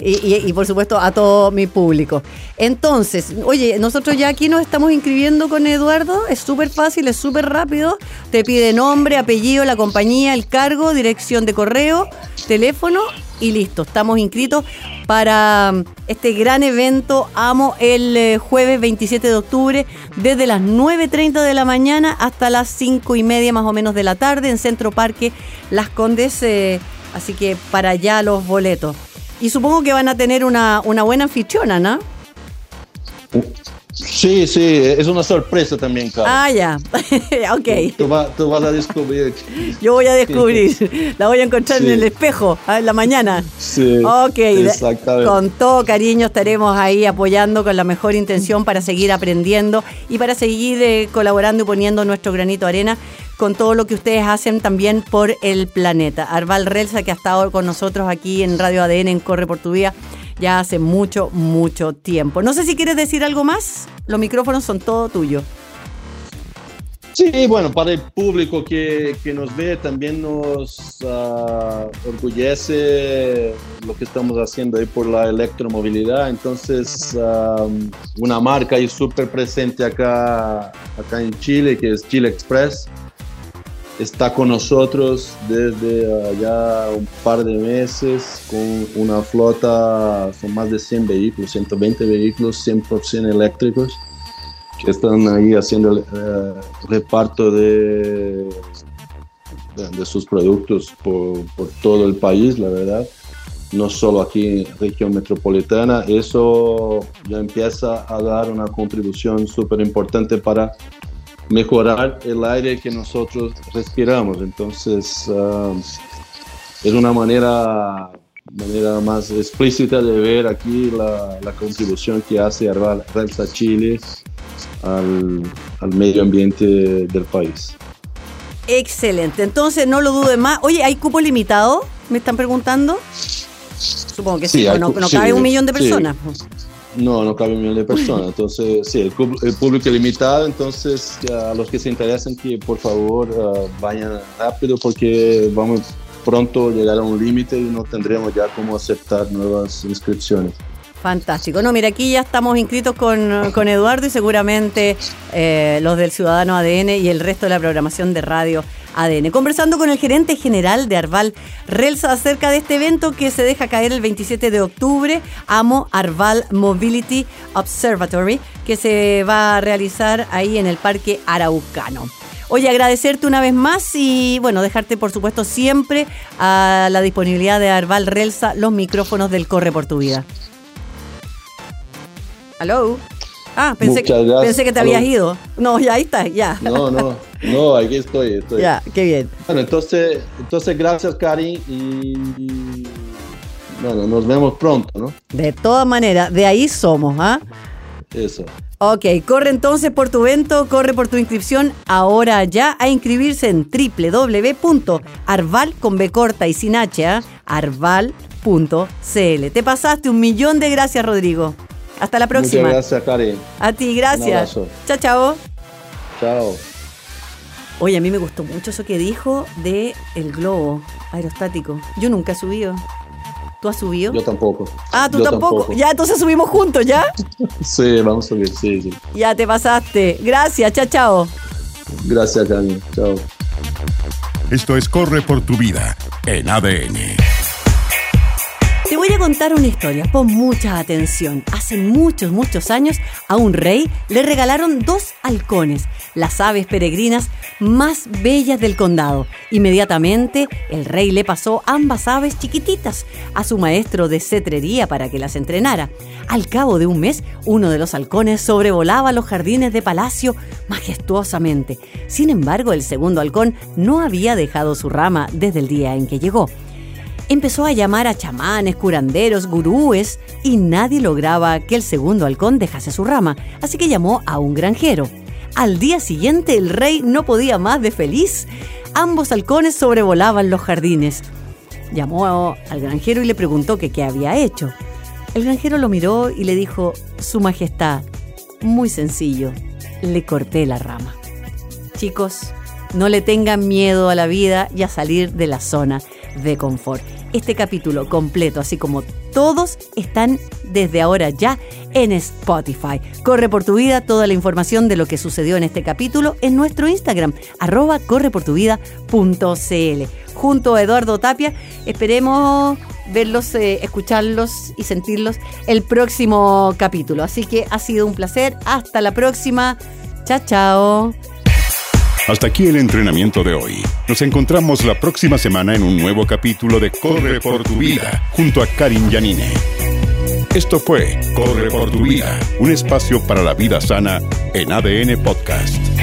Y, y- y, por supuesto a todo mi público. Entonces, oye, nosotros ya aquí nos estamos inscribiendo con Eduardo. Es súper fácil, es súper rápido. Te pide nombre, apellido, la compañía, el cargo, dirección de correo, teléfono y listo. Estamos inscritos para mm, este gran evento Amo el eh, jueves 27 de octubre desde las 9.30 de la mañana hasta las 5 y media más o menos de la tarde en Centro Parque Las Condes. eh, así que para allá los boletos. Y supongo que van a tener una, una buena anfitriona, ¿no? Sí, sí, es una sorpresa también, Carlos. Ah, ya. ok. Tú, va- tú vas a descubrir. Yo voy a descubrir. La voy a encontrar en el espejo en la mañana. Sí, Ok, exactamente. con todo cariño estaremos ahí apoyando con la mejor intención para seguir aprendiendo y para seguir eh, colaborando y poniendo nuestro granito de arena con todo lo que ustedes hacen también por el planeta. Arval Relsa, que ha estado con nosotros aquí en Radio ADN en Corre por tu Vida ya hace mucho, mucho tiempo. No sé si quieres decir algo más. Los micrófonos son todo tuyos. Sí, bueno, para el público que, que nos ve también nos uh, orgullece lo que estamos haciendo ahí por la electromovilidad. Entonces, um, una marca ahí súper presente acá, acá en Chile, que es Chile Express, está con nosotros desde ya un par de meses con una flota, son más de 100 vehículos, 120 vehículos 100% eléctricos que están ahí haciendo eh, reparto de, de, sus productos por, por, todo el país, la verdad, no solo aquí en región metropolitana. Eso ya empieza a dar una contribución súper importante para mejorar el aire que nosotros respiramos. Entonces, uh, es una manera manera más explícita de ver aquí la, la contribución que hace Relsa Chile al, al medio ambiente del país. Excelente, entonces no lo dude más. Oye, ¿hay cupo limitado? ¿Me están preguntando? Supongo que sí, no, cabe un millón de personas. No, no cabe un millón de personas. Entonces, sí, el, público es limitado. Entonces, a los que se interesan, que por favor uh, vayan rápido porque vamos pronto a llegar a un límite y no tendremos ya cómo aceptar nuevas inscripciones. Fantástico. No, mira, aquí ya estamos inscritos con, con Eduardo y seguramente eh, los del Ciudadano ADN y el resto de la programación de radio ADN. Conversando con el gerente general de Arval Relsa acerca de este evento que se deja caer el 27 de octubre, AMO Arval Mobility Observatory, que se va a realizar ahí en el Parque Araucano. Oye, agradecerte una vez más y bueno, dejarte por supuesto siempre a la disponibilidad de Arval Relsa los micrófonos del Corre por tu Vida. ¿Aló? Ah, pensé, que, pensé que te habías ido. No, ya ahí está, ya. No, no, no, aquí estoy, estoy. Ya, qué bien. Bueno, entonces, entonces gracias, Cari, y bueno, nos vemos pronto, ¿no? De todas maneras, de ahí somos, ¿ah? Eso. Ok, corre entonces por tu evento, corre por tu inscripción ahora ya a inscribirse en www.arval con B corta y sin H, ¿ah? arval.cl. Te pasaste un millón de gracias, Rodrigo. Hasta la próxima. Muchas gracias, Karen. A ti, gracias. Chao, chao. Chao. Oye, a mí me gustó mucho eso que dijo de el globo aerostático. Yo nunca he subido. ¿Tú has subido? Yo tampoco. Ah, tú tampoco? Ya, entonces subimos juntos, ¿ya? sí, vamos a subir, sí, sí. Ya te pasaste. Gracias, chao, chao. Gracias, Karen. Chao. Esto es Corre por tu vida en ADN. Te voy a contar una historia, pon mucha atención. Hace muchos, muchos años a un rey le regalaron dos halcones, las aves peregrinas más bellas del condado. Inmediatamente el rey le pasó ambas aves chiquititas a su maestro de cetrería para que las entrenara. Al cabo de un mes, uno de los halcones sobrevolaba los jardines de palacio majestuosamente. Sin embargo, el segundo halcón no había dejado su rama desde el día en que llegó empezó a llamar a chamanes, curanderos, gurúes y nadie lograba que el segundo halcón dejase su rama, así que llamó a un granjero. Al día siguiente el rey no podía más de feliz. Ambos halcones sobrevolaban los jardines. Llamó al granjero y le preguntó que qué había hecho. El granjero lo miró y le dijo, Su Majestad, muy sencillo, le corté la rama. Chicos, no le tengan miedo a la vida y a salir de la zona de confort. Este capítulo completo, así como todos, están desde ahora ya en Spotify. Corre por tu vida toda la información de lo que sucedió en este capítulo en nuestro Instagram, arroba correportuvida.cl. Junto a Eduardo Tapia, esperemos verlos, eh, escucharlos y sentirlos el próximo capítulo. Así que ha sido un placer. Hasta la próxima. Chao, chao. Hasta aquí el entrenamiento de hoy. Nos encontramos la próxima semana en un nuevo capítulo de Corre por tu vida junto a Karin Yanine. Esto fue Corre por tu vida, un espacio para la vida sana en ADN Podcast.